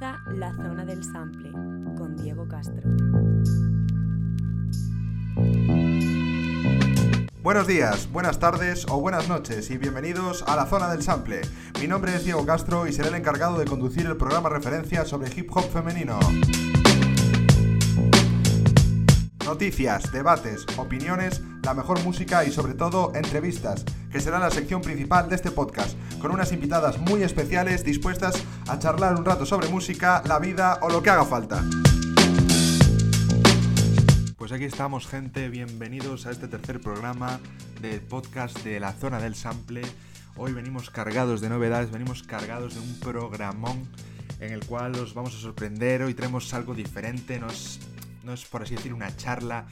La Zona del Sample con Diego Castro. Buenos días, buenas tardes o buenas noches y bienvenidos a la zona del sample. Mi nombre es Diego Castro y seré el encargado de conducir el programa referencia sobre hip hop femenino. Noticias, debates, opiniones, la mejor música y sobre todo entrevistas, que será la sección principal de este podcast, con unas invitadas muy especiales dispuestas a charlar un rato sobre música, la vida o lo que haga falta. Pues aquí estamos gente, bienvenidos a este tercer programa del podcast de la zona del sample. Hoy venimos cargados de novedades, venimos cargados de un programón en el cual os vamos a sorprender, hoy traemos algo diferente, nos no es por así decir una charla.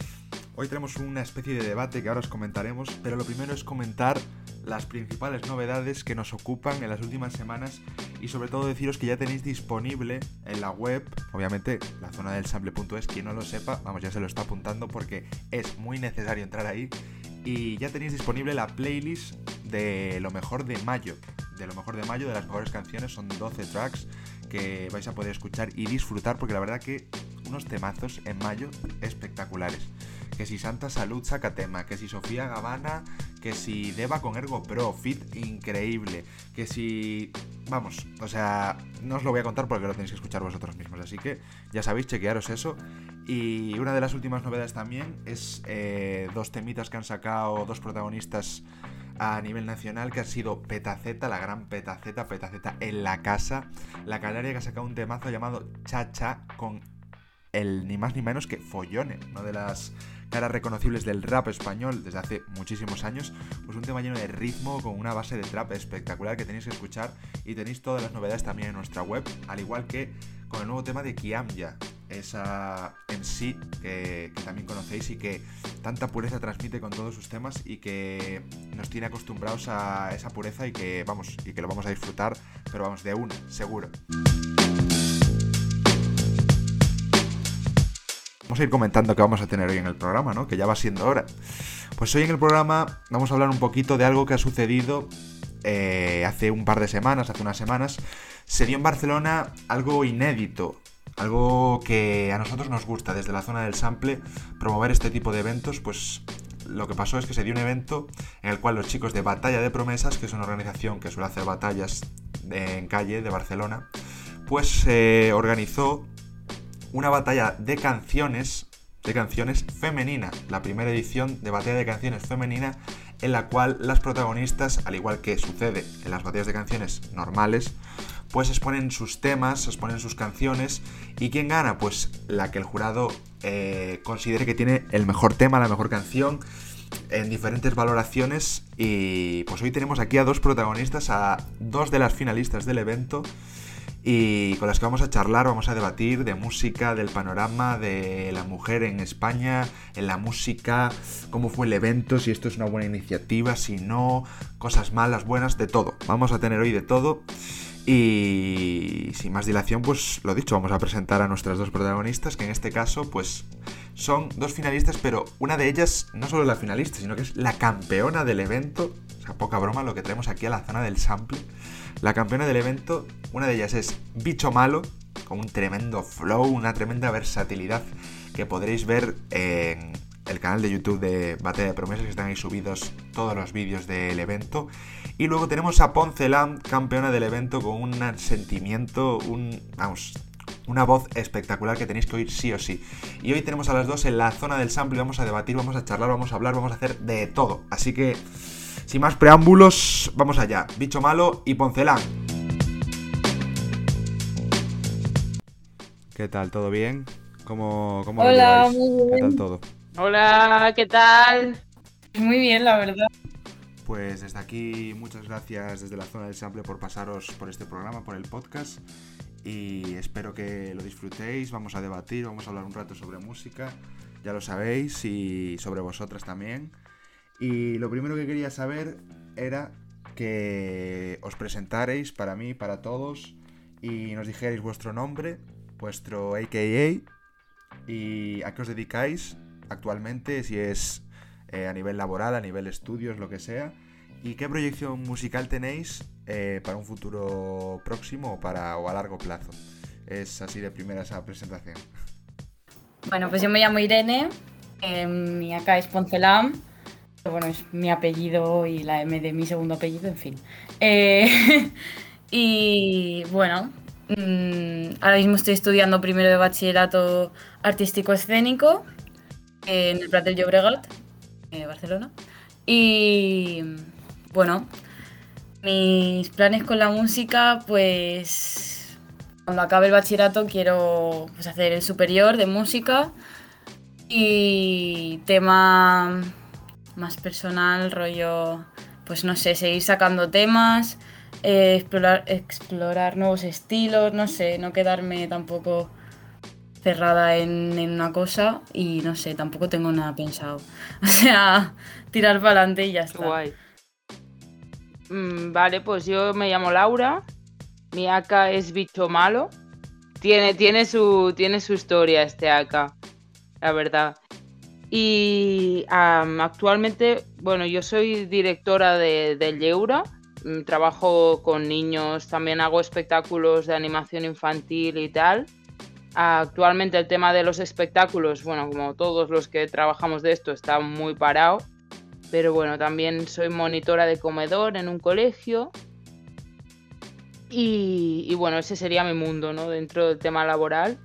Hoy tenemos una especie de debate que ahora os comentaremos, pero lo primero es comentar las principales novedades que nos ocupan en las últimas semanas y sobre todo deciros que ya tenéis disponible en la web, obviamente la zona del sample.es, quien no lo sepa, vamos, ya se lo está apuntando porque es muy necesario entrar ahí y ya tenéis disponible la playlist de lo mejor de mayo. De lo mejor de mayo, de las mejores canciones, son 12 tracks que vais a poder escuchar y disfrutar porque la verdad que unos temazos en mayo espectaculares. Que si Santa Salud saca tema, que si Sofía Gavana, que si Deva con Ergo Pro, fit increíble, que si... Vamos, o sea, no os lo voy a contar porque lo tenéis que escuchar vosotros mismos, así que ya sabéis, chequearos eso. Y una de las últimas novedades también es eh, dos temitas que han sacado dos protagonistas a nivel nacional que ha sido Petaceta, la gran Petaceta, Petaceta en la casa, la canaria que ha sacado un temazo llamado Chacha con el ni más ni menos que Follone, una de las caras reconocibles del rap español desde hace muchísimos años, pues un tema lleno de ritmo con una base de trap espectacular que tenéis que escuchar y tenéis todas las novedades también en nuestra web, al igual que con el nuevo tema de Kiamya, esa en sí que, también conocéis y que tanta pureza transmite con todos sus temas y que nos tiene acostumbrados a esa pureza y que vamos y que lo vamos a disfrutar, pero vamos de una, seguro. Vamos a ir comentando qué vamos a tener hoy en el programa, ¿no? Que ya va siendo hora. Pues hoy en el programa vamos a hablar un poquito de algo que ha sucedido eh, hace un par de semanas, hace unas semanas. Se dio en Barcelona algo inédito, algo que a nosotros nos gusta desde la zona del sample, promover este tipo de eventos, pues lo que pasó es que se dio un evento en el cual los chicos de Batalla de Promesas, que es una organización que suele hacer batallas en calle de Barcelona, pues se organizó una batalla de canciones, de canciones femenina, la primera edición de batalla de canciones femenina en la cual las protagonistas, al igual que sucede en las batallas de canciones normales, pues exponen sus temas, exponen sus canciones y ¿quién gana? Pues la que el jurado eh, considere que tiene el mejor tema, la mejor canción en diferentes valoraciones y pues hoy tenemos aquí a dos protagonistas, a dos de las finalistas del evento y con las que vamos a charlar, vamos a debatir de música, del panorama de la mujer en España, en la música, cómo fue el evento, si esto es una buena iniciativa, si no, cosas malas, buenas, de todo. Vamos a tener hoy de todo. Y sin más dilación, pues lo dicho, vamos a presentar a nuestras dos protagonistas, que en este caso, pues son dos finalistas, pero una de ellas no solo es la finalista, sino que es la campeona del evento. O sea, poca broma lo que tenemos aquí a la zona del sample. La campeona del evento, una de ellas es Bicho Malo, con un tremendo flow, una tremenda versatilidad que podréis ver en el canal de YouTube de Batalla de Promesas, que están ahí subidos todos los vídeos del evento. Y luego tenemos a Poncelam, campeona del evento, con un sentimiento, un. vamos. Una voz espectacular que tenéis que oír sí o sí. Y hoy tenemos a las dos en la zona del sample, vamos a debatir, vamos a charlar, vamos a hablar, vamos a hacer de todo. Así que sin más preámbulos, vamos allá. Bicho malo y Poncelán. ¿Qué tal? ¿Todo bien? ¿Cómo, cómo Hola, ¿Qué tal todo? Hola, ¿qué tal? Muy bien, la verdad. Pues desde aquí, muchas gracias desde la zona del sample por pasaros por este programa, por el podcast. Y espero que lo disfrutéis. Vamos a debatir, vamos a hablar un rato sobre música, ya lo sabéis, y sobre vosotras también. Y lo primero que quería saber era que os presentaréis para mí, para todos, y nos dijerais vuestro nombre, vuestro AKA y a qué os dedicáis actualmente, si es eh, a nivel laboral, a nivel estudios, lo que sea, y qué proyección musical tenéis eh, para un futuro próximo o, para, o a largo plazo. es así de primera esa presentación. Bueno, pues yo me llamo Irene, eh, mi acá es Poncelam, bueno, es mi apellido y la M de mi segundo apellido, en fin. Eh, y bueno, mm, ahora mismo estoy estudiando primero de bachillerato artístico escénico en el Prat del Llobregat, eh, Barcelona. Y bueno, mis planes con la música, pues cuando acabe el bachillerato quiero pues, hacer el superior de música y tema más personal, rollo, pues no sé, seguir sacando temas, eh, explorar, nuevos estilos, no sé, no quedarme tampoco cerrada en, en, una cosa y no sé, tampoco tengo nada pensado. O sea, tirar para adelante y ya está. Guay. Mm, vale, pues yo me llamo Laura, mi AK es bicho malo. Tiene, tiene, su, tiene su historia este AK, la verdad. Y actualmente, bueno, yo soy directora de, de Yeura, mm, trabajo con niños, también hago espectáculos de animación infantil y tal. Actualmente el tema de los espectáculos, bueno, como todos los que trabajamos de esto, está muy parado. Pero bueno, también soy monitora de comedor en un colegio. Y, y bueno, ese sería mi mundo, ¿no? Dentro del tema laboral.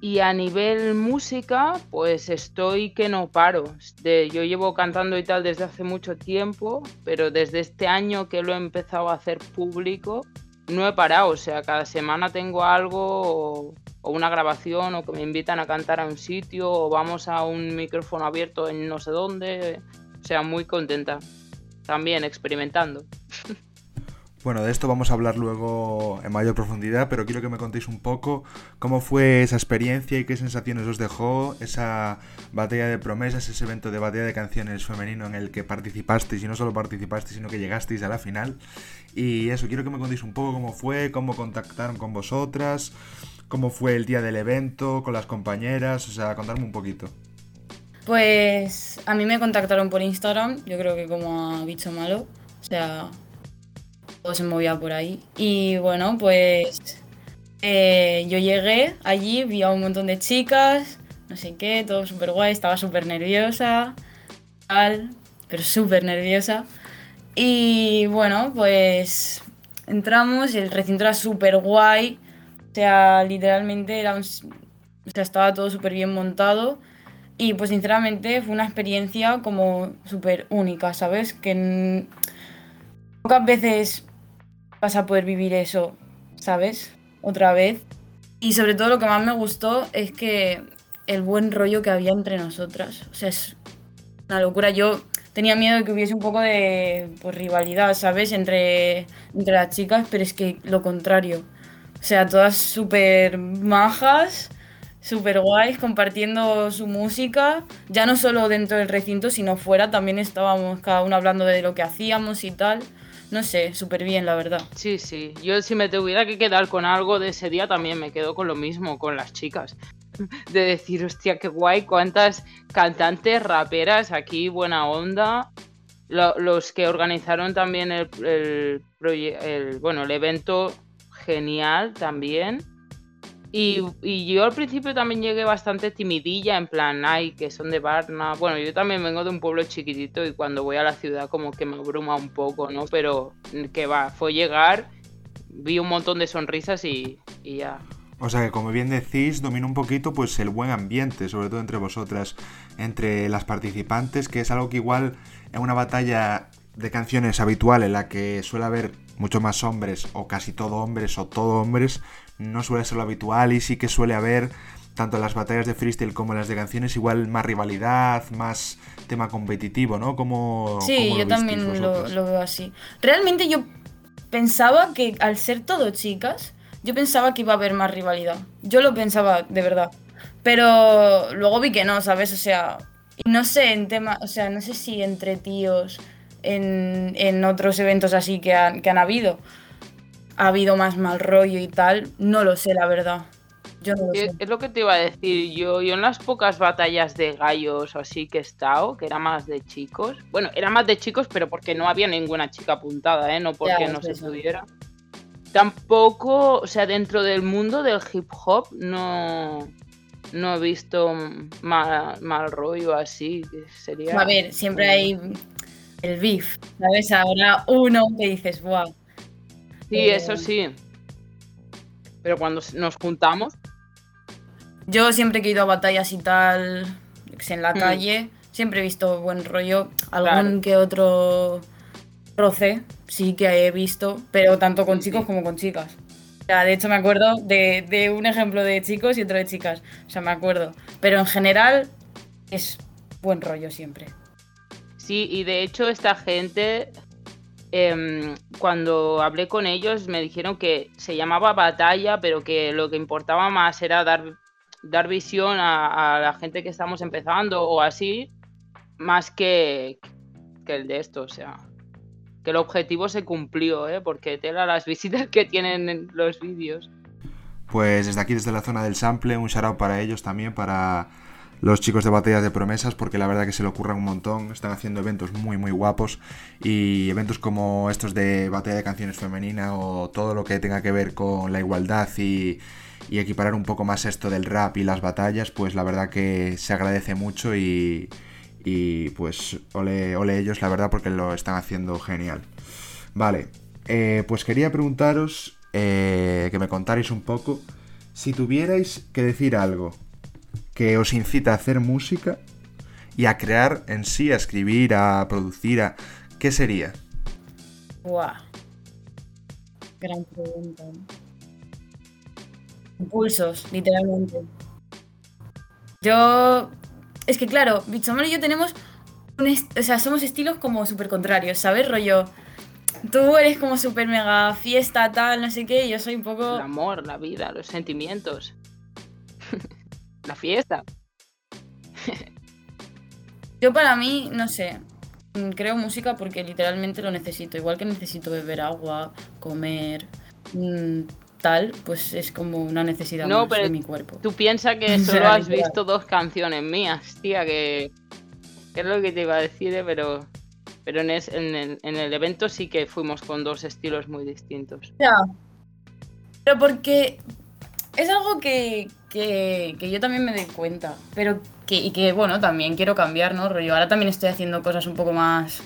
Y a nivel música, pues estoy que no paro. De, yo llevo cantando y tal desde hace mucho tiempo, pero desde este año que lo he empezado a hacer público, no he parado. O sea, cada semana tengo algo o, o una grabación o que me invitan a cantar a un sitio o vamos a un micrófono abierto en no sé dónde. O sea, muy contenta. También experimentando. Bueno, de esto vamos a hablar luego en mayor profundidad, pero quiero que me contéis un poco cómo fue esa experiencia y qué sensaciones os dejó esa batalla de promesas, ese evento de batalla de canciones femenino en el que participasteis y no solo participasteis, sino que llegasteis a la final. Y eso, quiero que me contéis un poco cómo fue, cómo contactaron con vosotras, cómo fue el día del evento, con las compañeras, o sea, contarme un poquito. Pues a mí me contactaron por Instagram, yo creo que como ha dicho malo, o sea, todo se movía por ahí. Y bueno, pues eh, yo llegué allí, vi a un montón de chicas, no sé qué, todo súper guay, estaba súper nerviosa, tal, pero súper nerviosa. Y bueno, pues entramos el recinto era súper guay, o sea, literalmente era un, o sea, estaba todo súper bien montado. Y pues sinceramente fue una experiencia como súper única, ¿sabes? Que pocas veces vas a poder vivir eso, ¿sabes? Otra vez. Y sobre todo lo que más me gustó es que el buen rollo que había entre nosotras. O sea, es una locura. Yo tenía miedo de que hubiese un poco de pues, rivalidad, ¿sabes? Entre, entre las chicas, pero es que lo contrario. O sea, todas súper majas súper guays compartiendo su música, ya no solo dentro del recinto, sino fuera, también estábamos cada uno hablando de lo que hacíamos y tal. No sé, súper bien, la verdad. Sí, sí. Yo si me tuviera que quedar con algo de ese día, también me quedo con lo mismo, con las chicas. De decir, hostia, qué guay, cuántas cantantes, raperas aquí, buena onda. Lo, los que organizaron también el, el, el, bueno, el evento, genial también. Y, y, yo al principio también llegué bastante timidilla, en plan, ay, que son de Varna. Bueno, yo también vengo de un pueblo chiquitito y cuando voy a la ciudad como que me abruma un poco, ¿no? Pero que va, fue llegar, vi un montón de sonrisas y, y ya. O sea que como bien decís, domina un poquito pues el buen ambiente, sobre todo entre vosotras, entre las participantes, que es algo que igual en una batalla de canciones habitual en la que suele haber mucho más hombres o casi todo hombres o todo hombres, no suele ser lo habitual y sí que suele haber, tanto en las batallas de freestyle como en las de canciones, igual más rivalidad, más tema competitivo, ¿no? Como, sí, yo también lo, lo, veo así. Realmente yo pensaba que al ser todo chicas, yo pensaba que iba a haber más rivalidad. Yo lo pensaba de verdad. Pero luego vi que no, ¿sabes? O sea, no sé en tema, o sea, no sé si entre tíos en, en otros eventos así que han, que han habido ha habido más mal rollo y tal, no lo sé, la verdad. Yo no lo es, sé. es lo que te iba a decir. Yo, yo en las pocas batallas de gallos así que he estado, que era más de chicos. Bueno, era más de chicos, pero porque no había ninguna chica apuntada, ¿eh? No porque Ya, no se eso. pudiera. tampoco, o sea, dentro del mundo del hip hop no, no he visto mal, mal rollo así. Sería... A ver, siempre hay el beef, ¿sabes? Ahora uno que dices, wow. Sí, eso sí. Pero cuando nos juntamos. Yo siempre que he ido a batallas y tal, en la hmm. calle, siempre he visto buen rollo. Algún que otro roce, sí que he visto, pero tanto con chicos como con chicas. O sea, de hecho me acuerdo de, de, un ejemplo de chicos y otro de chicas. O sea, me acuerdo. Pero en general es buen rollo siempre. Sí, y de hecho esta gente, em, cuando hablé con ellos, me dijeron que se llamaba batalla, pero que lo que importaba más era dar, dar visión a, la gente que estamos empezando o así, más que, que el de esto, o sea que el objetivo se cumplió, ¿eh? porque tela las visitas que tienen en los vídeos. Pues desde aquí, desde la zona del sample, un shout para ellos también, para los chicos de Batallas de Promesas, porque la verdad que se lo ocurran un montón, están haciendo eventos muy muy guapos. Y eventos como estos de Batalla de Canciones Femenina o todo lo que tenga que ver con la igualdad y, y equiparar un poco más esto del rap y las batallas, pues la verdad que se agradece mucho y, y pues ole, ole ellos, la verdad, porque lo están haciendo genial. Vale, eh, pues quería preguntaros eh, que me contarais un poco. Si tuvierais que decir algo que os incita a hacer música y a crear en sí, a escribir, a producir, a... ¿qué sería? Guau. Gran pregunta. Impulsos, literalmente. Yo es que claro, Bichomar y yo tenemos o sea, somos estilos como súper contrarios, ¿sabes? Rollo, tú eres como súper mega fiesta, tal, no sé qué, y yo soy un poco... El amor, la vida, los sentimientos. La fiesta. yo para mí, no sé, mm, creo música porque literalmente lo necesito, igual que necesito beber agua, comer... Mm, tal, pues es como una necesidad no, de mi cuerpo. Tú piensas que solo has visto dos canciones mías, tía, que, es lo que te iba a decir, eh, pero, pero en, el, evento sí que fuimos con dos estilos muy distintos. Ya. Pero porque es algo que, que, yo también me doy cuenta, pero que, y que, bueno, también quiero cambiar, ¿no? Rollo, ahora también estoy haciendo cosas un poco más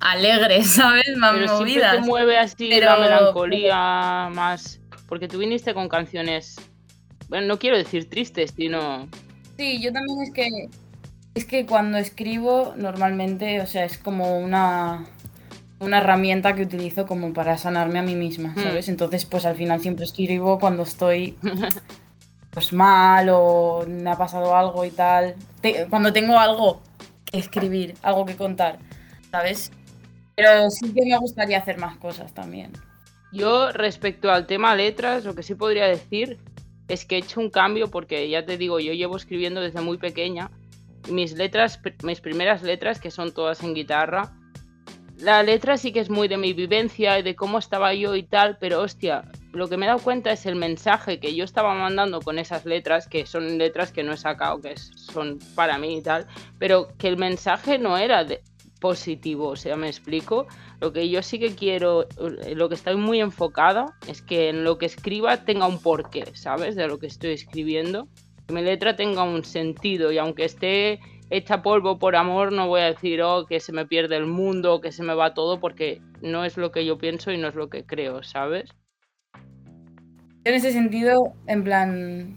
alegres, ¿sabes? Más pero movidas. te mueve así la melancolía más. Porque tú viniste con canciones. Bueno, no quiero decir tristes, sino. Sí, yo también es que. Es que cuando escribo, normalmente, o sea, es como una. Una herramienta que utilizo como para sanarme a mí misma, hmm. ¿sabes? Entonces, pues al final siempre escribo cuando estoy pues mal o me ha pasado algo y tal. cuando tengo algo que escribir, algo que contar, ¿sabes? Pero sí que me gustaría hacer más cosas también. Yo respecto al tema letras, lo que sí podría decir es que he hecho un cambio porque ya te digo, yo llevo escribiendo desde muy pequeña. Mis letras, mis primeras letras, que son todas en guitarra, la letra sí que es muy de mi vivencia y de cómo estaba yo y tal, pero hostia, lo que me he dado cuenta es el mensaje que yo estaba mandando con esas letras, que son letras que no he sacado, que son para mí y tal, pero que el mensaje no era de, positivo, o sea, me explico. Lo que yo sí que quiero, eh, lo que estoy muy enfocada es que en lo que escriba tenga un porqué, ¿sabes? De lo que estoy escribiendo. Que mi letra tenga un sentido y aunque esté hecha polvo por amor, no voy a decir, oh, que se me pierde el mundo, que se me va todo, porque no es lo que yo pienso y no es lo que creo, ¿sabes? En ese sentido, en plan,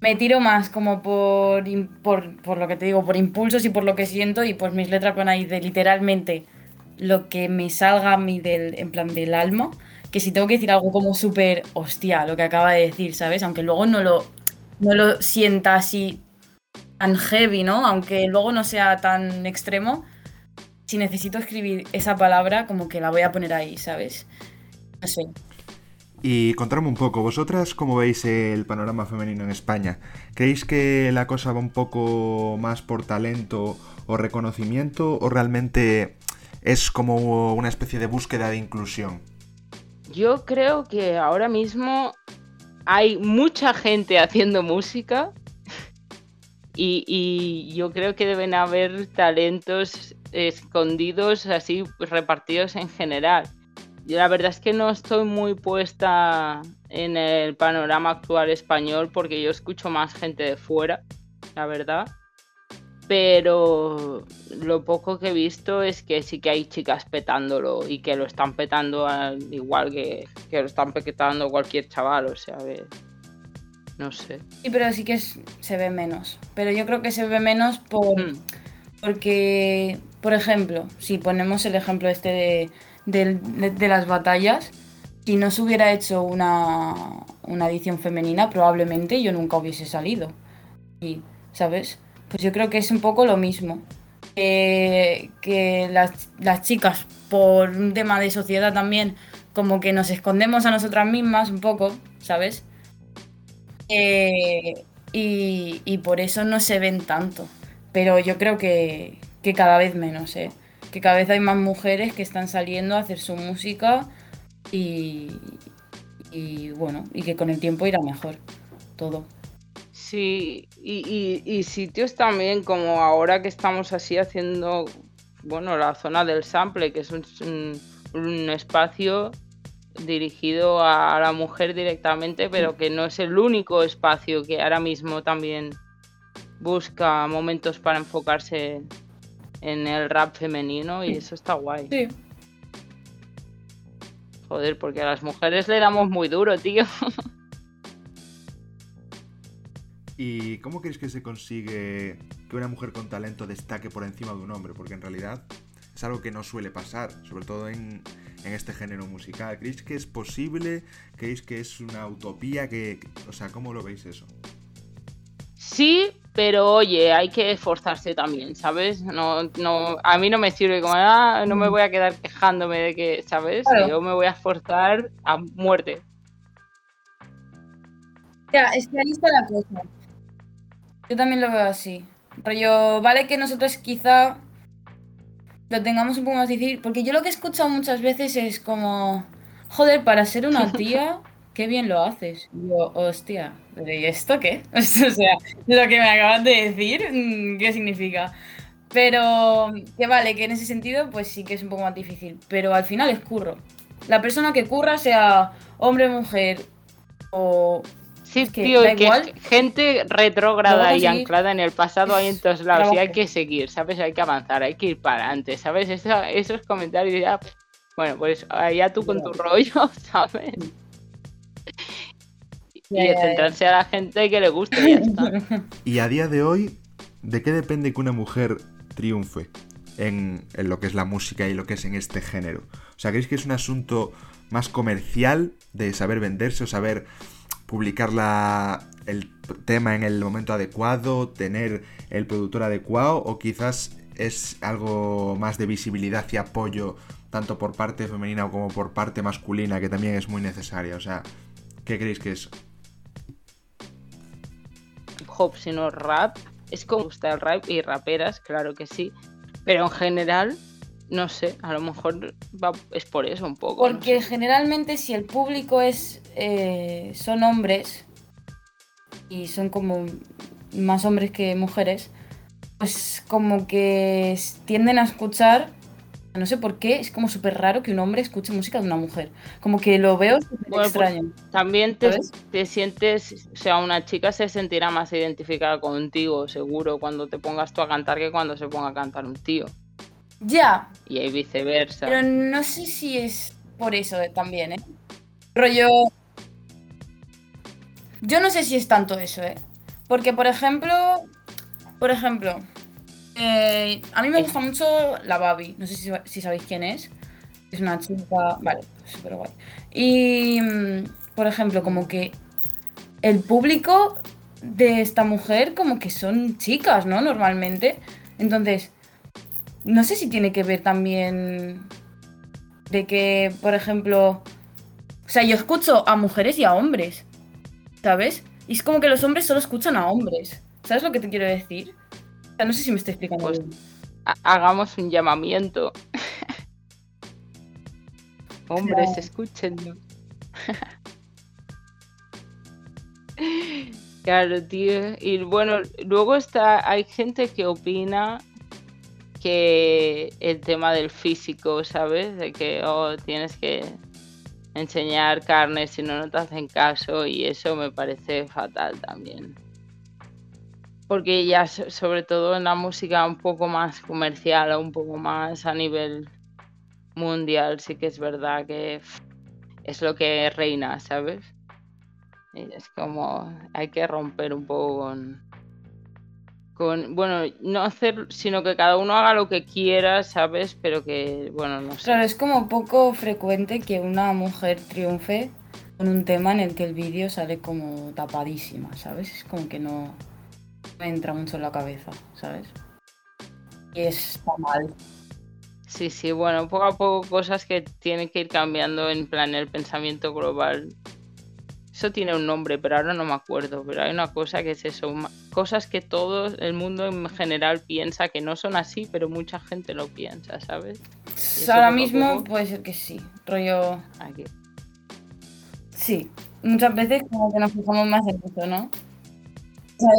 me tiro más como por, por, lo que te digo, por impulsos y por lo que siento y pues mis letras van ahí de literalmente lo que me salga a mí del, en plan del alma, que si tengo que decir algo como súper hostia, lo que acaba de decir, ¿sabes? Aunque luego no lo, no lo sienta así tan heavy, ¿no? Aunque luego no sea tan extremo, si necesito escribir esa palabra, como que la voy a poner ahí, ¿sabes? No. Y contarme un poco, ¿vosotras cómo veis el panorama femenino en España? ¿Creéis que la cosa va un poco más por talento o reconocimiento o realmente es como una especie de búsqueda de inclusión? Yo creo que ahora mismo hay mucha gente haciendo música y, y yo creo que deben haber talentos escondidos así repartidos en general la verdad es que no estoy muy puesta en el panorama actual español porque yo escucho más gente de fuera, la verdad. Pero lo poco que he visto es que sí que hay chicas petándolo y que lo están petando igual que, que lo están petando cualquier chaval, o sea, no sé. Sí, pero sí que se ve menos. Pero yo creo que se ve menos por, hmm. porque, por ejemplo, si ponemos el ejemplo este de, las batallas, si no se hubiera hecho una, una edición femenina, probablemente yo nunca hubiese salido. Y, ¿sabes? Pues yo creo que es un poco lo mismo. que las, las, chicas, por un tema de sociedad también, como que nos escondemos a nosotras mismas un poco, ¿sabes? Eh, y, por eso no se ven tanto. Pero yo creo que, cada vez menos, ¿eh? Que cada vez hay más mujeres que están saliendo a hacer su música y, bueno, y que con el tiempo irá mejor todo. Sí, y, sitios también como ahora que estamos así haciendo, bueno, la zona del sample, que es un espacio dirigido a la mujer directamente, pero que no es el único espacio que ahora mismo también busca momentos para enfocarse en el rap femenino y eso está guay. Sí. Joder, porque a las mujeres le damos muy duro, tío. ¿Y cómo crees que se consigue que una mujer con talento destaque por encima de un hombre? Porque en realidad es algo que no suele pasar, sobre todo en, en este género musical. ¿Creéis que es posible? ¿Creéis que es una utopía? Que, o sea, ¿cómo lo veis eso? Sí, pero oye, hay que esforzarse también, ¿sabes? No, no, a mí no me sirve como, ah, no me voy a quedar quejándome de que, ¿sabes? Yo me voy a esforzar a muerte. Ya, es que ahí está la cosa. Yo también lo veo así. Pero vale que nosotros quizá lo tengamos un poco más difícil. Porque yo lo que he escuchado muchas veces es como, joder, para ser una tía, qué bien lo haces. Y yo, hostia, ¿y esto qué? o sea, lo que me acabas de decir, mm, ¿qué significa? Pero que vale, que en ese sentido, pues sí que es un poco más difícil. Pero al final es curro. La persona que curra, sea hombre, mujer o Sí, tío, que gente retrógrada y anclada en el pasado hay en todos lados y hay que seguir, ¿sabes? Hay que avanzar, hay que ir para adelante, ¿sabes? esos comentarios ya, bueno, pues ya tú con tu rollo, ¿sabes? Y centrarse a la gente que le guste y ya está. Y a día de hoy, ¿de qué depende que una mujer triunfe en, en lo que es la música y lo que es en este género? O sea, ¿creéis que es un asunto más comercial de saber venderse o saber publicar el tema en el momento adecuado, tener el productor adecuado o quizás es algo más de visibilidad y apoyo tanto por parte femenina como por parte masculina que también es muy necesaria. O sea, ¿qué creéis que es? Hop, sino rap. Es como gusta el rap y raperas, claro que sí. Pero en general, no sé, a lo mejor es por eso un poco. Porque generalmente si el público es eh, son hombres y son como más hombres que mujeres, pues como que tienden a escuchar, no sé por qué, es como súper raro que un hombre escuche música de una mujer. Como que lo veo pues extraño. también te, te, sientes, o sea, una chica se sentirá más identificada contigo, seguro, cuando te pongas tú a cantar que cuando se ponga a cantar un tío. Ya. Y viceversa. Pero no sé si es por eso también, ¿eh? Rollo. Yo no sé si es tanto eso, ¿eh? Porque, por ejemplo. Por ejemplo. Eh, a mí me gusta mucho la Babi. No sé si, sabéis quién es. Es una chica. Vale, súper guay. Y. Mm, por ejemplo, como que. El público de esta mujer, como que son chicas, ¿no? Normalmente. Entonces no sé si tiene que ver también de que, por ejemplo, o sea, yo escucho a mujeres y a hombres, ¿sabes? Y es como que los hombres solo escuchan a hombres. ¿Sabes lo que te quiero decir? O sea, no sé si me estoy explicando pues, Hagamos un llamamiento. hombres, escuchen. claro, tío. Y bueno, luego está, hay gente que opina que el tema del físico, ¿sabes? De que oh, tienes que enseñar carne si no, no te hacen caso y eso me parece fatal también. Porque ya sobre todo en la música un poco más comercial o un poco más a nivel mundial sí que es verdad que es lo que reina, ¿sabes? Y es como hay que romper un poco con, con, bueno, no hacer, sino que cada uno haga lo que quiera, ¿sabes? Pero que, bueno, no sé. Claro, es como poco frecuente que una mujer triunfe con un tema en el que el vídeo sale como tapadísima, ¿sabes? Es como que no me entra mucho en la cabeza, ¿sabes? Y está mal. Sí, sí, bueno, poco a poco cosas que tienen que ir cambiando en plan el pensamiento global eso tiene un nombre, pero ahora no me acuerdo. Pero hay una cosa que es eso. Cosas que todo el mundo en general piensa que no son así, pero mucha gente lo piensa, ¿sabes? Ahora mismo puede ser que sí. Rollo. Aquí. Sí. Muchas veces como que nos fijamos más en eso, ¿no?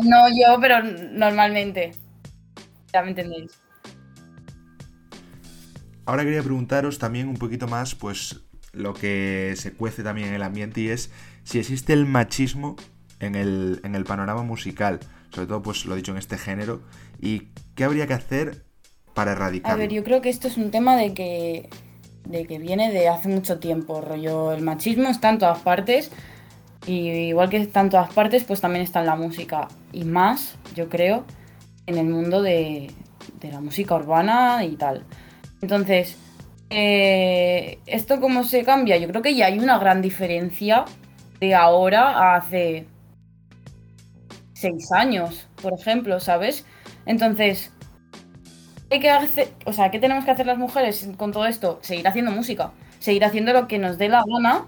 No yo, pero normalmente. Ya me entendéis. Ahora quería preguntaros también un poquito más, pues, lo que se cuece también en el ambiente y es si existe el machismo en el, en el panorama musical, sobre todo pues lo dicho en este género, y qué habría que hacer para erradicarlo. A ver, yo creo que esto es un tema de que, de que viene de hace mucho tiempo, rollo, el machismo está en todas partes, y igual que está en todas partes, pues también está en la música, y más, yo creo, en el mundo de, de la música urbana y tal. Entonces, eh, ¿esto cómo se cambia? Yo creo que ya hay una gran diferencia de ahora a hace seis años, por ejemplo, ¿sabes? Entonces, ¿qué, que hacer, o sea, ¿qué tenemos que hacer las mujeres con todo esto? Seguir haciendo música, seguir haciendo lo que nos dé la gana,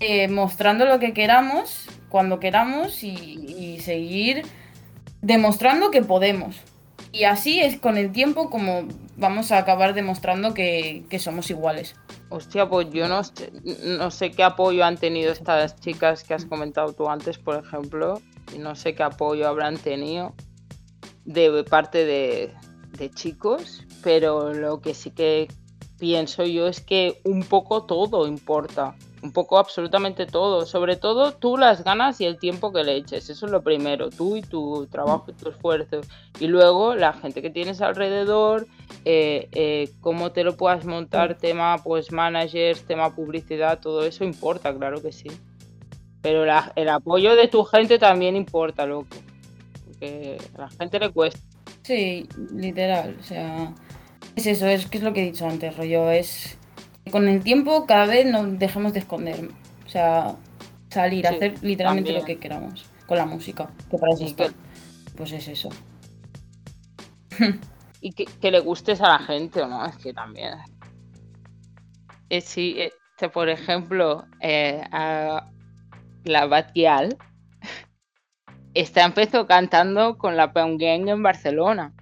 eh, mostrando lo que queramos, cuando queramos y, seguir demostrando que podemos. Y así es con el tiempo como vamos a acabar demostrando que somos iguales. Hostia, pues yo no sé, no sé qué apoyo han tenido estas chicas que has comentado tú antes, por ejemplo, no sé qué apoyo habrán tenido de parte de chicos, pero lo que sí que pienso yo es que un poco todo importa un poco absolutamente todo, sobre todo tú las ganas y el tiempo que le eches, eso es lo primero, tú y tu trabajo y tu esfuerzo, y luego la gente que tienes alrededor, eh, eh, cómo te lo puedas montar, tema pues managers, tema publicidad, todo eso importa, claro que sí, pero el apoyo de tu gente también importa, loco, porque a la gente le cuesta. Sí, literal, o sea, es eso, es que es lo que he dicho antes, rollo, es con el tiempo cada vez nos dejamos de esconder. O sea, salir, a hacer literalmente lo que queramos con la música. Que para eso Pues es eso. y que, le gustes a la gente, ¿no? Es que también. Eh, si, este, por ejemplo, eh, a la Batial está empezó cantando con la Gang en Barcelona.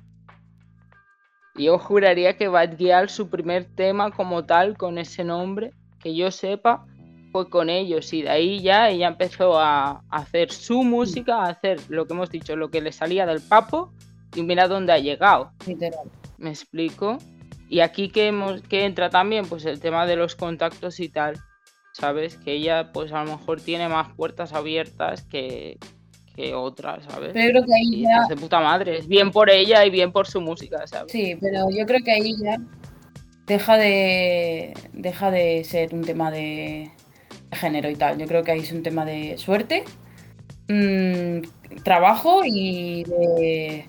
Yo juraría que Bad Gyal, su primer tema como tal, con ese nombre, que yo sepa, fue con ellos. Y de ahí ya ella empezó a hacer su música, a hacer lo que hemos dicho, lo que le salía del papo, y mira dónde ha llegado. Literal. ¿Me explico? Y aquí que, hemos, que entra también pues el tema de los contactos y tal. ¿Sabes? Que ella pues a lo mejor tiene más puertas abiertas que, que otras, ¿sabes? Pero creo que ahí ya... de puta madre, es bien por ella y bien por su música, ¿sabes? Sí, pero yo creo que ahí ya deja de deja de ser un tema de género y tal. Yo creo que ahí es un tema de suerte, mm, trabajo y de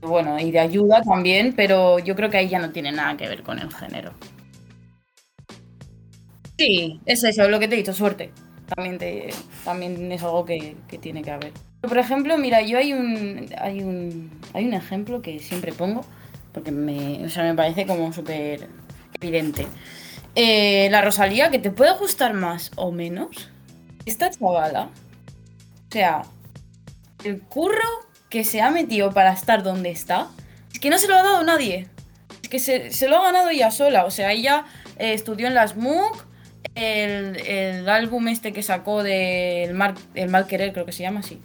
bueno, y de ayuda también, pero yo creo que ahí ya no tiene nada que ver con el género. Sí, es eso, lo que te he dicho, suerte. También, también es algo que tiene que haber. Por ejemplo, mira, yo hay un, hay un, hay un ejemplo que siempre pongo, porque me, o sea, me parece como súper evidente. Eh, la Rosalía, que te puede gustar más o menos, esta chavala, o sea, el curro que se ha metido para estar donde está, es que no se lo ha dado nadie. Es que se, lo ha ganado ella sola. O sea, ella eh, estudió en las MOOC, el, el, álbum este que sacó del el Mal Querer, creo que se llama así.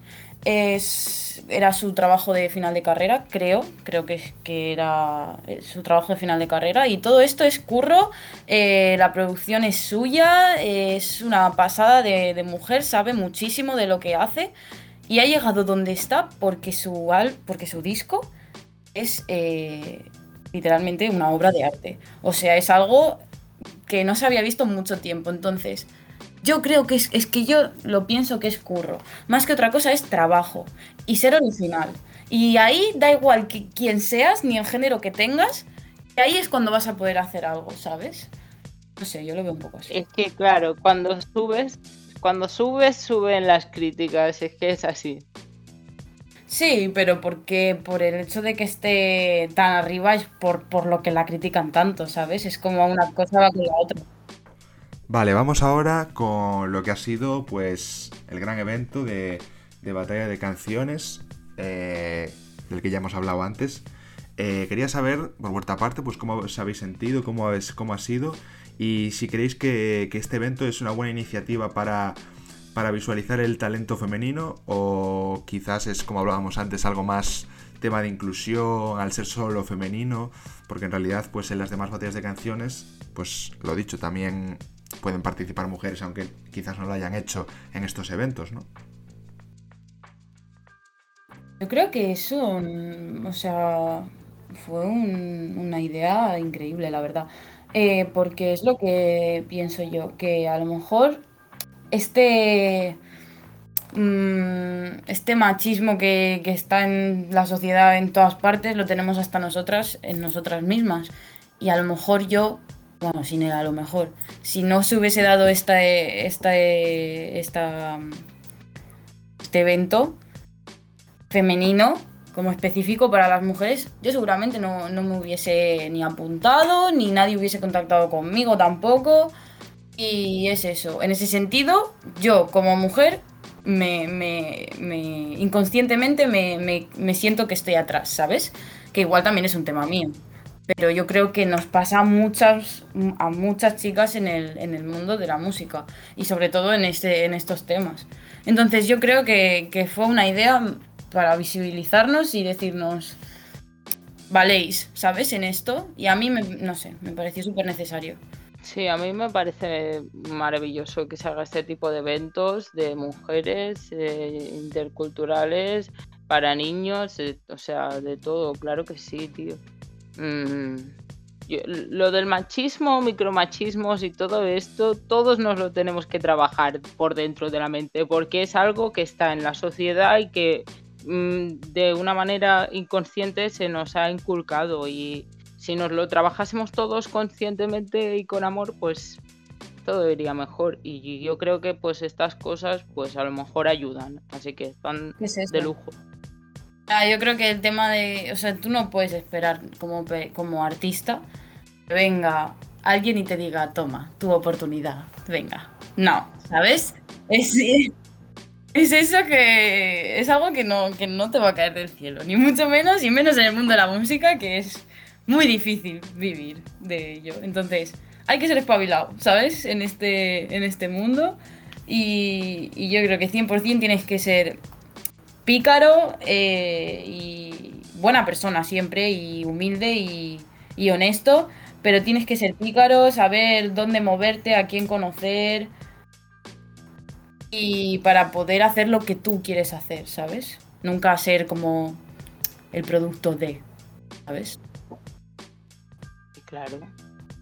es, era su trabajo de final de carrera, creo, creo que, que era eh, su trabajo de final de carrera. Y todo esto es curro, eh, la producción es suya, es una pasada de, de mujer, sabe muchísimo de lo que hace y ha llegado donde está porque su, al, porque su disco es eh, literalmente una obra de arte. O sea, es algo que no se había visto mucho tiempo. Entonces, yo creo que es, es que yo lo pienso que es curro. Más que otra cosa es trabajo y ser original. Y ahí da igual que, quién seas ni el género que tengas. Ahí es cuando vas a poder hacer algo, ¿sabes? No sé, yo lo veo un poco así. Es que, claro, cuando subes, cuando subes, suben las críticas. Es que es así. Sí, pero porque por el hecho de que esté tan arriba es por, por lo que la critican tanto, ¿sabes? Es como una cosa va con la otra. Vale, vamos ahora con lo que ha sido pues el gran evento de, de batalla de canciones eh, del que ya hemos hablado antes. Eh, quería saber, por vuestra parte, pues cómo os habéis sentido, cómo, habéis- cómo ha sido y si creéis que, que este evento es una buena iniciativa para, para visualizar el talento femenino o quizás es, como hablábamos antes, algo más tema de inclusión al ser solo femenino, porque en realidad pues en las demás batallas de canciones, pues lo dicho, también pueden participar mujeres, aunque quizás no lo hayan hecho en estos eventos, ¿no? Yo creo que eso, mm, o sea, fue un- una idea increíble, la verdad. Eh, porque es lo que pienso yo, que a lo mejor este, mm, este machismo que, que está en la sociedad en todas partes lo tenemos hasta nosotras, en nosotras mismas. Y a lo mejor yo, bueno, sin a lo mejor, si no se hubiese dado esta, esta, este evento femenino como específico para las mujeres, yo seguramente no, no me hubiese ni apuntado, ni nadie hubiese contactado conmigo tampoco. Y es eso. En ese sentido, yo como mujer, me, me- me- inconscientemente me, siento que estoy atrás, ¿sabes? Que igual también es un tema mío. Pero yo creo que nos pasa a muchas, a muchas chicas en el, mundo de la música. Y sobre todo en, este, en estos temas. Entonces yo creo que, que fue una idea para visibilizarnos y decirnos, valéis, ¿sabes? En esto. Y a mí, no sé, me pareció súper necesario. Sí, a mí me parece maravilloso que se haga este tipo de eventos de mujeres eh, interculturales para niños, eh, o sea, de todo, claro que sí, tío. Mm, lo del machismo, micromachismos y todo esto, todos nos lo tenemos que trabajar por dentro de la mente, porque es algo que está en la sociedad y que mm, de una manera inconsciente se nos ha inculcado y si nos lo trabajásemos todos conscientemente y con amor, pues todo iría mejor. Y yo creo que pues estas cosas pues a lo mejor ayudan. Así que están de lujo. Ah, yo creo que el tema de. O sea, tú no puedes esperar como, como artista que venga alguien y te diga, toma, tu oportunidad, venga. No, ¿sabes? Es, es eso que. Es algo que no, que no te va a caer del cielo, ni mucho menos, y menos en el mundo de la música, que es muy difícil vivir de ello. Entonces, hay que ser espabilado, ¿sabes? En este, en este mundo. Y, y yo creo que 100% tienes que ser pícaro eh, y buena persona siempre y humilde y, y honesto, pero tienes que ser pícaro, saber dónde moverte, a quién conocer y para poder hacer lo que tú quieres hacer, ¿sabes? Nunca ser como el producto de, ¿sabes? Claro.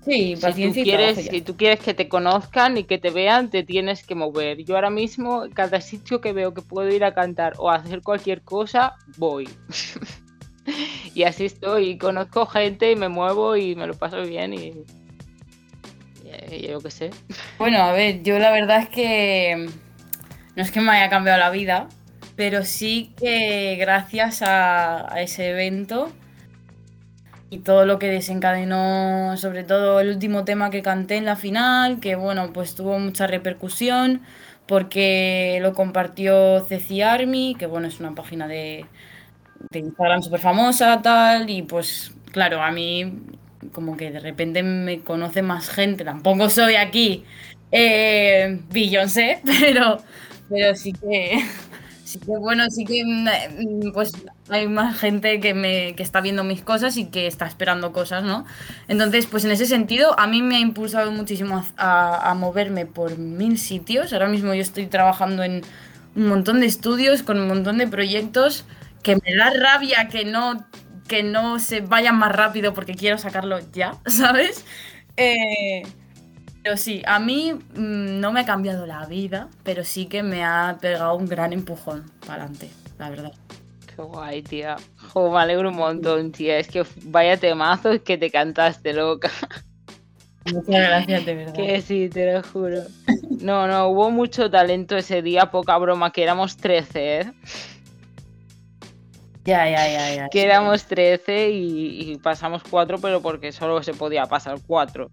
Sí, Si tú, quieres, si tú quieres que te conozcan y que te vean, te tienes que mover. Yo ahora mismo, cada sitio que veo que puedo ir a cantar o a hacer cualquier cosa, voy. y así estoy. y Conozco gente y me muevo y me lo paso bien y, y yo qué sé. Bueno, a ver, yo la verdad es que no es que me haya cambiado la vida, pero sí que gracias a, a ese evento y todo lo que desencadenó, sobre todo el último tema que canté en la final, que bueno, pues tuvo mucha repercusión porque lo compartió Ceci Army, que bueno, es una página de, de Instagram súper famosa, tal, y pues claro, a mí como que de repente me conoce más gente, tampoco soy aquí eh, Beyoncé, pero, pero sí que Sí que bueno, sí que mm, pues hay más gente que me que está viendo mis cosas y que está esperando cosas, ¿no? Entonces, pues en ese sentido, a mí me ha impulsado muchísimo a, a moverme por mil sitios. Ahora mismo yo estoy trabajando en un montón de estudios, con un montón de proyectos, que me da rabia que no, que no se vayan más rápido porque quiero sacarlo ya, ¿sabes? Eh, pero sí, a mí mm, no me ha cambiado la vida, pero sí que me ha pegado un gran empujón para adelante, la verdad. Qué guay, tía. Jo, me alegro un montón, tía. Es que vaya temazo que te cantaste, loca. Muchas gracias, de verdad. Que sí, te lo juro. No, no, hubo mucho talento ese día, poca broma, que éramos 13, ¿eh? Ya, ya, ya, ya. Que éramos 13 y, y pasamos 4, pero porque solo se podía pasar 4.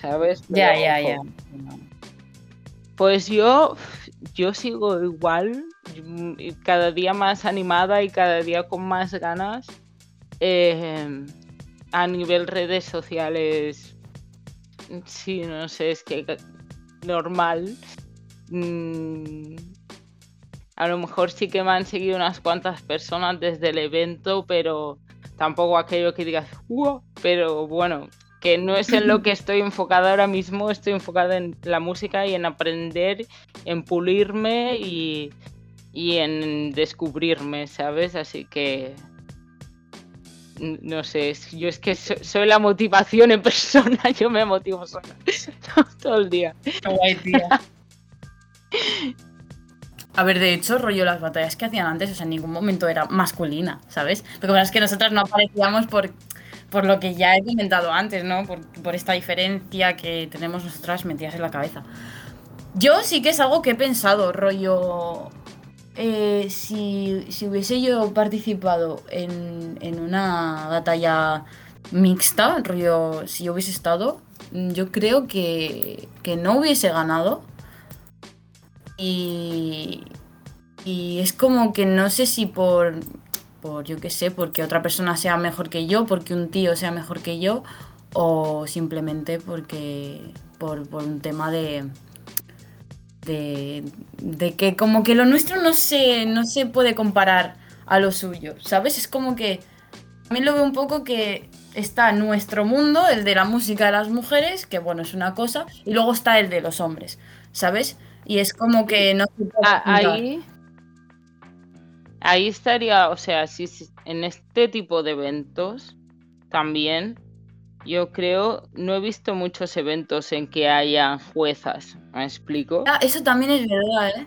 ¿Sabes? Ya, Pero, ya, ya. Pues yo, yo sigo igual, cada día más animada y cada día con más ganas. eh, a nivel redes sociales, sí, no sé, es que normal. Mm, a lo mejor sí que me han seguido unas cuantas personas desde el evento, pero tampoco aquello que digas, "Wow", pero bueno, que no es en lo que estoy enfocada ahora mismo, estoy enfocada en la música y en aprender, en pulirme y, y en descubrirme, ¿sabes? Así que no sé, yo es que so- soy la motivación en persona, yo me motivo sola todo el día. Guay, tía. A ver, de hecho, rollo, las batallas que hacían antes, o sea, en ningún momento era masculina, ¿sabes? Lo que pasa es que nosotras no aparecíamos por, por lo que ya he comentado antes, ¿no? Por, esta diferencia que tenemos nosotras metidas en la cabeza. Yo sí que es algo que he pensado, rollo. eh, si, si hubiese yo participado en, en una batalla mixta, rollo, si yo hubiese estado, yo creo que, que no hubiese ganado. Y, y es como que no sé si por, por, yo qué sé, porque otra persona sea mejor que yo, porque un tío sea mejor que yo, o simplemente porque por, por un tema de, de, de que como que lo nuestro no se, no se puede comparar a lo suyo, ¿sabes? Es como que también lo veo un poco que está nuestro mundo, el de la música de las mujeres, que bueno, es una cosa, y luego está el de los hombres, ¿sabes? Y es como que no se puede Ah, ahí, ahí estaría, o sea, si, si- en este tipo de eventos también, yo creo, no he visto muchos eventos en que haya juezas, ¿me explico? Ah, eso también es verdad, ¿eh?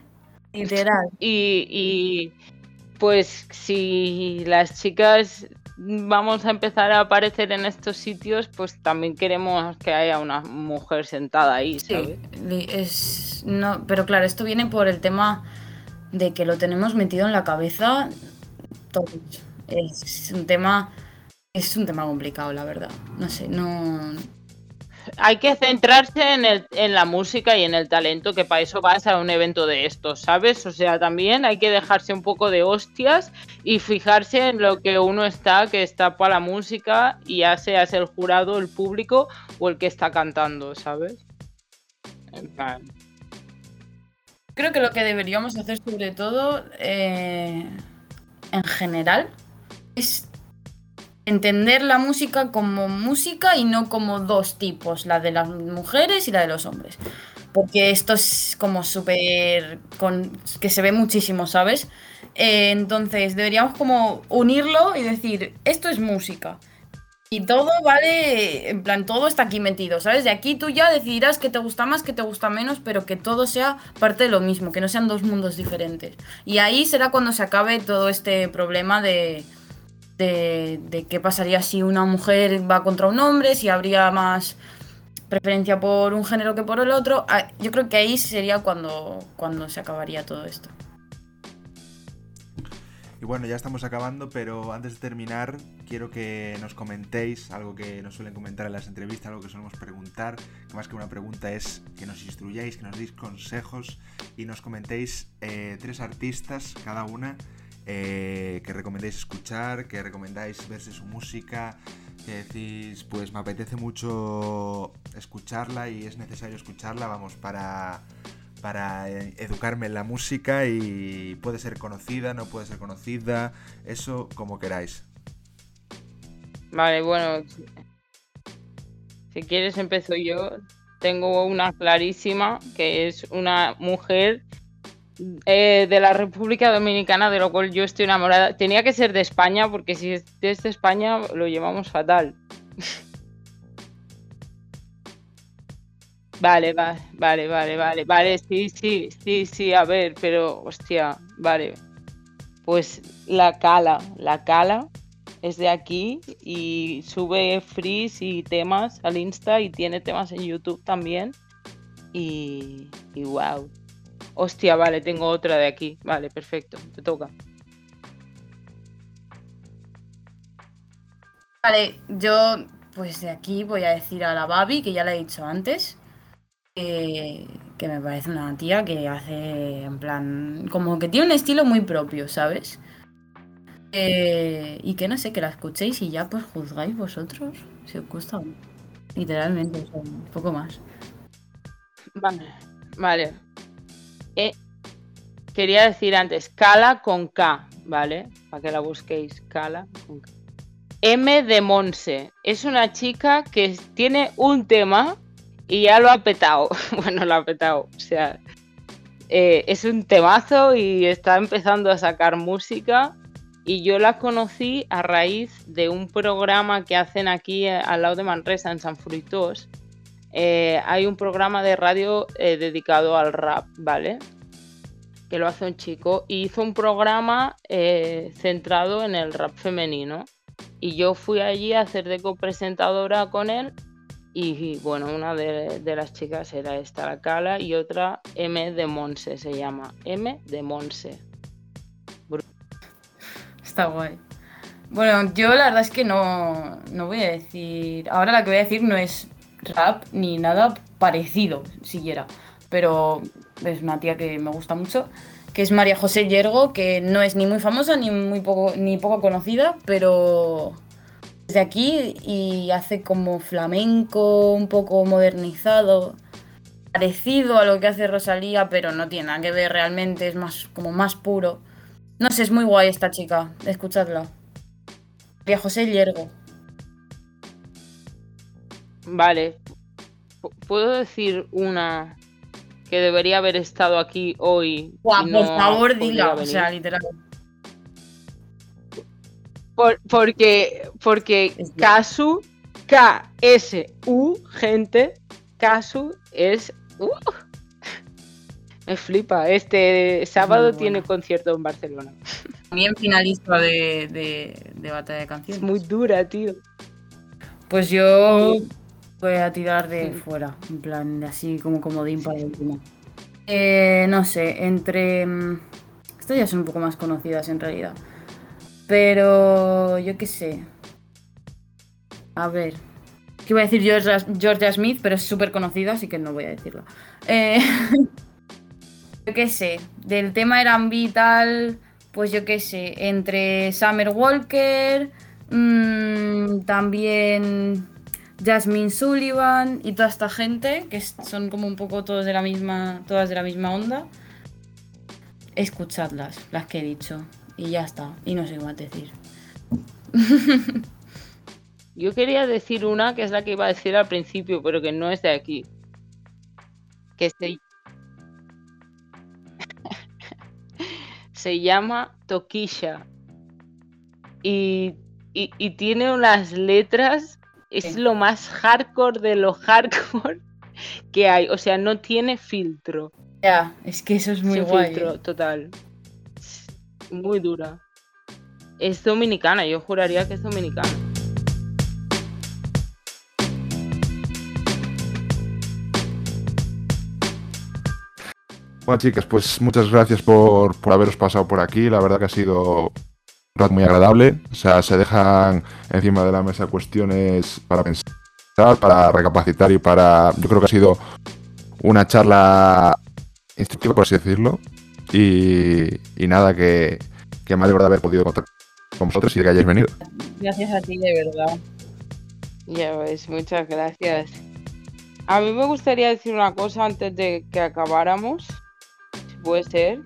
Literal. Y, y, pues si las chicas vamos a empezar a aparecer en estos sitios, pues también queremos que haya una mujer sentada ahí, ¿sabes? Sí, es, no, pero claro, esto viene por el tema de que lo tenemos metido en la cabeza. Es un tema, es un tema complicado, la verdad. No sé, no. Hay que centrarse en, el, en la música y en el talento, que para eso vas a un evento de estos, ¿sabes? O sea, también hay que dejarse un poco de hostias y fijarse en lo que uno está, que está para la música, y ya seas el jurado, el público o el que está cantando, ¿sabes? En plan, Creo que lo que deberíamos hacer sobre todo, eh, en general, es entender la música como música y no como dos tipos, la de las mujeres y la de los hombres. Porque esto es como súper... que se ve muchísimo, ¿sabes? Eh, entonces deberíamos como unirlo y decir, esto es música. Y todo vale, en plan, todo está aquí metido, ¿sabes? De aquí tú ya decidirás qué te gusta más, qué te gusta menos, pero que todo sea parte de lo mismo, que no sean dos mundos diferentes. Y ahí será cuando se acabe todo este problema de, de, de qué pasaría si una mujer va contra un hombre, si habría más preferencia por un género que por el otro. Ah, Yo creo que ahí sería cuando, cuando se acabaría todo esto. Y bueno, ya estamos acabando, pero antes de terminar, quiero que nos comentéis algo que nos suelen comentar en las entrevistas, algo que solemos preguntar, que más que una pregunta es que nos instruyáis, que nos deis consejos y nos comentéis eh, tres artistas, cada una, eh, que recomendéis escuchar, que recomendáis verse su música, que decís, pues me apetece mucho escucharla y es necesario escucharla, vamos, para para eh, educarme en la música y puede ser conocida, no puede ser conocida, eso como queráis. Vale, bueno. Si quieres empiezo yo. Tengo una clarísima, que es una mujer eh, de la República Dominicana, de lo cual yo estoy enamorada. Tenía que ser de España, porque si es de España lo llevamos fatal. Vale, vale, vale, vale, vale, vale, sí, sí, sí, sí, a ver, pero, hostia, vale. Pues la cala, la cala es de aquí y sube frees y temas al Insta y tiene temas en YouTube también. Y, y wow. Hostia, vale, tengo otra de aquí. Vale, perfecto, te toca. Vale, yo pues de aquí voy a decir a la Babi, que ya la he dicho antes que, me parece una tía que hace, en plan, como que tiene un estilo muy propio, ¿sabes? Eh, y que no sé, que la escuchéis y ya pues juzgáis vosotros, si os gusta. Literalmente, un poco más. Vale, vale. Eh, quería decir antes, Cala con K, ¿vale? Para que la busquéis, Cala con K. M de Monse. Es una chica que tiene un tema y ya lo ha petado. bueno, lo ha petado. O sea, eh, es un temazo y está empezando a sacar música. Y yo la conocí a raíz de un programa que hacen aquí eh, al lado de Manresa, en San Fruitos. Eh, hay un programa de radio dedicado al rap, ¿vale? Que lo hace un chico. Y hizo un programa centrado en el rap femenino. Y yo fui allí a hacer de copresentadora con él y bueno, una de, las chicas era esta, la Cala, y otra M de Monse se llama. M de Monse. Está guay. Bueno, yo la verdad es que no, no voy a decir. Ahora la que voy a decir no es rap ni nada parecido, siquiera. Pero es una tía que me gusta mucho, que es María José Yergo, que no es ni muy famosa ni muy poco, ni poco conocida, pero de aquí y hace como flamenco un poco modernizado, parecido a lo que hace Rosalía, pero no tiene nada que ver realmente, es más como más puro. No sé, es muy guay esta chica, escuchadla. María José Llergo. Vale. ¿Puedo decir una que debería haber estado aquí hoy? por favor, diga, o sea, literal porque porque Kasu, K-S-U, gente, Kasu es... Uh, me flipa. Este sábado tiene concierto en Barcelona. También finalista de, de, de batalla de canciones. Muy dura, tío. Pues yo voy a tirar de fuera, en plan, así como comodín para último. Eh, no sé, entre... Mm, estas ya son un poco más conocidas en realidad. Pero yo qué sé. A ver. Que iba a decir Georgia, Smith, pero es súper conocida, así que no voy a decirlo. Eh, yo qué sé. Del tema R&B y tal, pues yo qué sé. Entre Summer Walker, mm, también Jasmine Sullivan y toda esta gente, que son como un poco todos de la misma, todas de la misma onda. Escuchadlas, las que he dicho. Y ya está. Y no sé qué más decir. Yo quería decir una que es la que iba a decir al principio, pero que no es de aquí. Que se, se llama Tokisha. Y, y, tiene unas letras. Es lo más hardcore de lo hardcore que hay. O sea, no tiene filtro. Ya, es que eso es muy guay. filtro, total muy dura. Es dominicana, yo juraría que es dominicana. Bueno, chicas, pues muchas gracias por, haberos pasado por aquí. La verdad que ha sido un rato muy agradable. O sea, se dejan encima de la mesa cuestiones para pensar, para recapacitar y para. Yo creo que ha sido una charla instructiva, por así decirlo. Y, nada, que, que me alegro de haber podido contar con vosotros y de que hayáis venido. Gracias a ti, de verdad. Ya ves, muchas gracias. A mí me gustaría decir una cosa antes de que acabáramos. puede ser.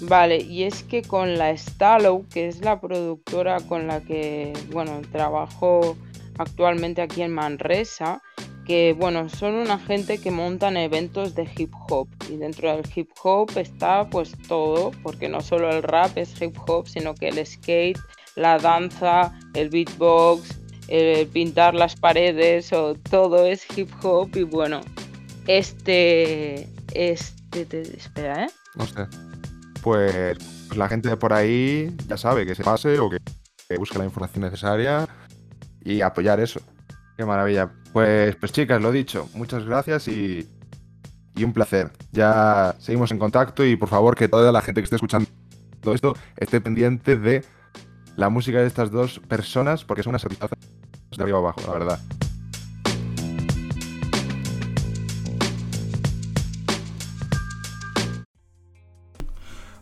Vale, y es que con la Stallow, que es la productora con la que, bueno, trabajo actualmente aquí en Manresa, que bueno, son una gente que montan eventos de hip hop y dentro del hip hop está pues todo, porque no solo el rap es hip hop, sino que el skate, la danza, el beatbox, el pintar las paredes o todo es hip hop y bueno, este, este, espera, ¿eh? No sé. Pues, pues, la gente de por ahí ya sabe que se pase o que, que busque la información necesaria y apoyar eso. Qué maravilla. Pues, pues chicas, lo dicho, muchas gracias y, y un placer. Ya seguimos en contacto y por favor que toda la gente que esté escuchando todo esto esté pendiente de la música de estas dos personas porque son unas artistas de arriba abajo, la verdad.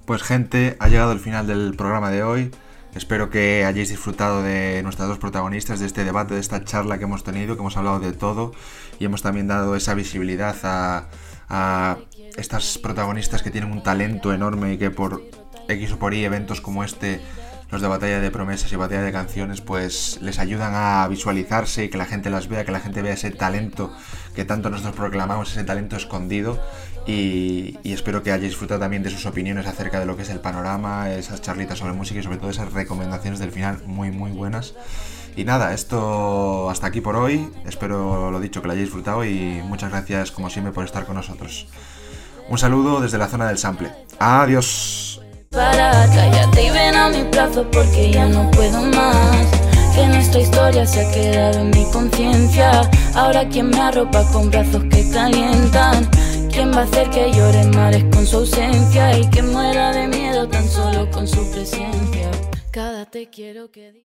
Pues gente, ha llegado el final del programa de hoy. Espero que hayáis disfrutado de nuestras dos protagonistas, de este debate, de esta charla que hemos tenido, que hemos hablado de todo y hemos también dado esa visibilidad a, a estas protagonistas que tienen un talento enorme y que por X o por Y eventos como este los de Batalla de Promesas y Batalla de Canciones, pues les ayudan a visualizarse y que la gente las vea, que la gente vea ese talento que tanto nosotros proclamamos, ese talento escondido. Y, y, espero que hayáis disfrutado también de sus opiniones acerca de lo que es el panorama, esas charlitas sobre música y sobre todo esas recomendaciones del final muy muy buenas. Y nada, esto hasta aquí por hoy. Espero lo dicho que lo hayáis disfrutado y muchas gracias como siempre por estar con nosotros. Un saludo desde la zona del sample. Adiós. Para, cállate y ven a mi plazo porque ya no puedo más. Que nuestra historia se ha quedado en mi conciencia. Ahora quien me arropa con brazos que calientan. ¿Quién va a hacer que llore mares con su ausencia? Y que muera de miedo tan solo con su presencia. Cada te quiero que